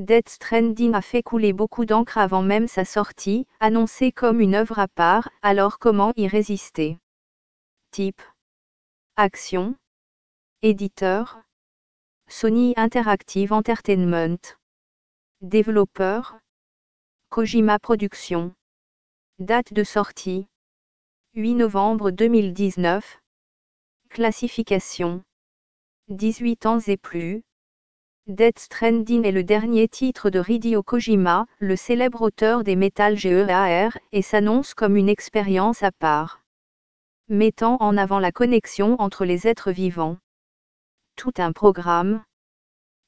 Death Stranding a fait couler beaucoup d'encre avant même sa sortie, annoncée comme une œuvre à part, alors comment y résister? Type. Action. Éditeur. Sony Interactive Entertainment. Développeur. Kojima Productions. Date de sortie. 8 novembre 2019 Classification. 18 ans et plus Death Stranding est le dernier titre de Hideo Kojima, le célèbre auteur des Metal Gear, et s'annonce comme une expérience à part. Mettant en avant la connexion entre les êtres vivants. Tout un programme.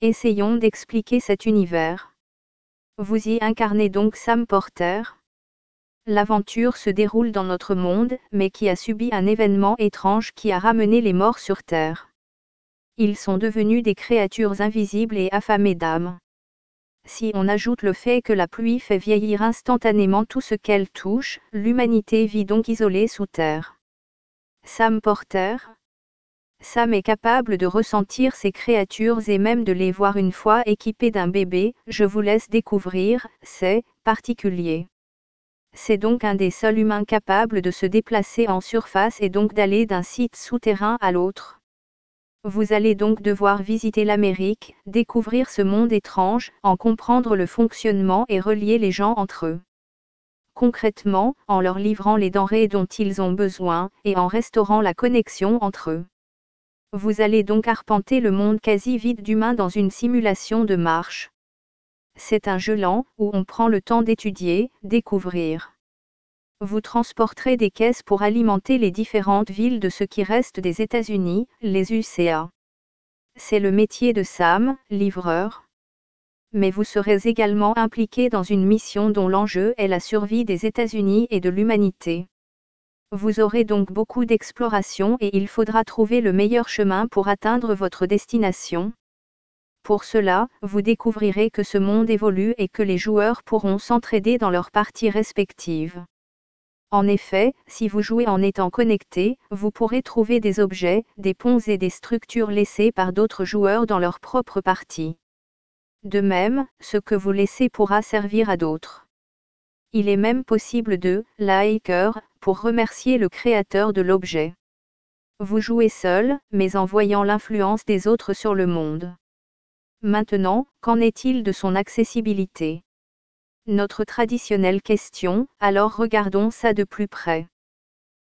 Essayons d'expliquer cet univers. Vous y incarnez donc Sam Porter. L'aventure se déroule dans notre monde, mais qui a subi un événement étrange qui a ramené les morts sur Terre. Ils sont devenus des créatures invisibles et affamées d'âme. Si on ajoute le fait que la pluie fait vieillir instantanément tout ce qu'elle touche, l'humanité vit donc isolée sous terre. Sam Porter Sam est capable de ressentir ces créatures et même de les voir une fois équipées d'un bébé, je vous laisse découvrir, c'est particulier. C'est donc un des seuls humains capables de se déplacer en surface et donc d'aller d'un site souterrain à l'autre. Vous allez donc devoir visiter l'Amérique, découvrir ce monde étrange, en comprendre le fonctionnement et relier les gens entre eux. Concrètement, en leur livrant les denrées dont ils ont besoin, et en restaurant la connexion entre eux. Vous allez donc arpenter le monde quasi vide d'humains dans une simulation de marche. C'est un jeu lent, où on prend le temps d'étudier, découvrir vous transporterez des caisses pour alimenter les différentes villes de ce qui reste des États-Unis, les UCA. C'est le métier de Sam, livreur. Mais vous serez également impliqué dans une mission dont l'enjeu est la survie des États-Unis et de l'humanité. Vous aurez donc beaucoup d'exploration et il faudra trouver le meilleur chemin pour atteindre votre destination. Pour cela, vous découvrirez que ce monde évolue et que les joueurs pourront s'entraider dans leurs parties respectives. En effet, si vous jouez en étant connecté, vous pourrez trouver des objets, des ponts et des structures laissés par d'autres joueurs dans leur propre partie. De même, ce que vous laissez pourra servir à d'autres. Il est même possible de liker pour remercier le créateur de l'objet. Vous jouez seul, mais en voyant l'influence des autres sur le monde. Maintenant, qu'en est-il de son accessibilité? Notre traditionnelle question, alors regardons ça de plus près.